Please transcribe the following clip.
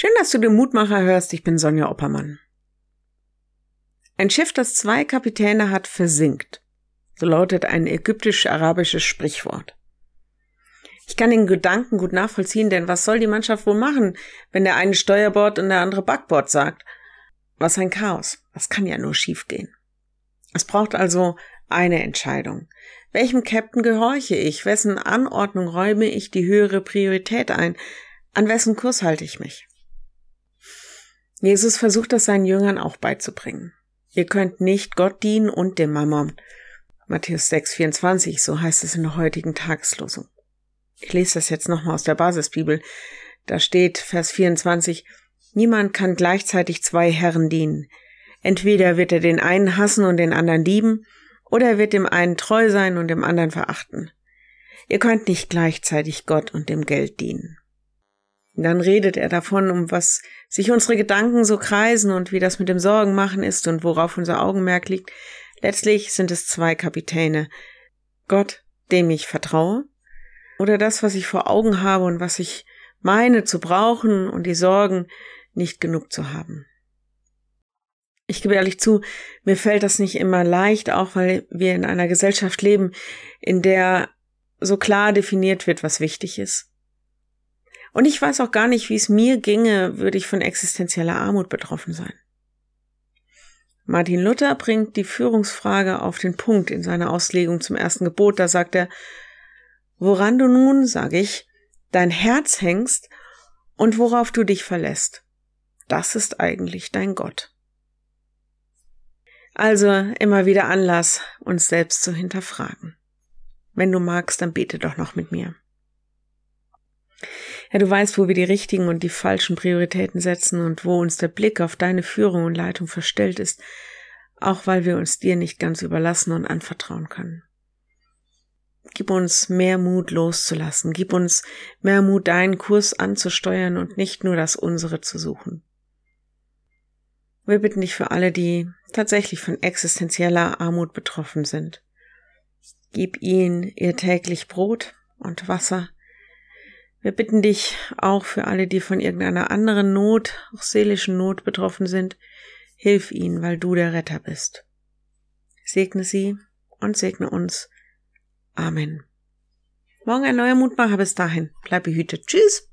Schön, dass du den Mutmacher hörst. Ich bin Sonja Oppermann. Ein Schiff, das zwei Kapitäne hat, versinkt. So lautet ein ägyptisch-arabisches Sprichwort. Ich kann den Gedanken gut nachvollziehen, denn was soll die Mannschaft wohl machen, wenn der eine Steuerbord und der andere Backbord sagt? Was ein Chaos. Das kann ja nur schiefgehen. Es braucht also eine Entscheidung. Welchem Captain gehorche ich? Wessen Anordnung räume ich die höhere Priorität ein? An wessen Kurs halte ich mich? Jesus versucht das seinen Jüngern auch beizubringen. Ihr könnt nicht Gott dienen und dem Mammon. Matthäus 6, 24, so heißt es in der heutigen Tageslosung. Ich lese das jetzt nochmal aus der Basisbibel. Da steht Vers 24, Niemand kann gleichzeitig zwei Herren dienen. Entweder wird er den einen hassen und den anderen lieben, oder er wird dem einen treu sein und dem anderen verachten. Ihr könnt nicht gleichzeitig Gott und dem Geld dienen. Und dann redet er davon, um was sich unsere Gedanken so kreisen und wie das mit dem Sorgen machen ist und worauf unser Augenmerk liegt. Letztlich sind es zwei Kapitäne. Gott, dem ich vertraue, oder das, was ich vor Augen habe und was ich meine zu brauchen und die Sorgen nicht genug zu haben. Ich gebe ehrlich zu, mir fällt das nicht immer leicht, auch weil wir in einer Gesellschaft leben, in der so klar definiert wird, was wichtig ist. Und ich weiß auch gar nicht, wie es mir ginge, würde ich von existenzieller Armut betroffen sein. Martin Luther bringt die Führungsfrage auf den Punkt in seiner Auslegung zum ersten Gebot. Da sagt er, woran du nun, sage ich, dein Herz hängst und worauf du dich verlässt. Das ist eigentlich dein Gott. Also immer wieder Anlass, uns selbst zu hinterfragen. Wenn du magst, dann bete doch noch mit mir. Ja, du weißt, wo wir die richtigen und die falschen Prioritäten setzen und wo uns der Blick auf deine Führung und Leitung verstellt ist, auch weil wir uns dir nicht ganz überlassen und anvertrauen können. Gib uns mehr Mut loszulassen, gib uns mehr Mut, deinen Kurs anzusteuern und nicht nur das unsere zu suchen. Wir bitten dich für alle, die tatsächlich von existenzieller Armut betroffen sind. Gib ihnen ihr täglich Brot und Wasser, wir bitten dich auch für alle, die von irgendeiner anderen Not, auch seelischen Not betroffen sind, hilf ihnen, weil du der Retter bist. Segne sie und segne uns. Amen. Morgen ein neuer Mutmacher. Bis dahin. Bleib behütet. Tschüss.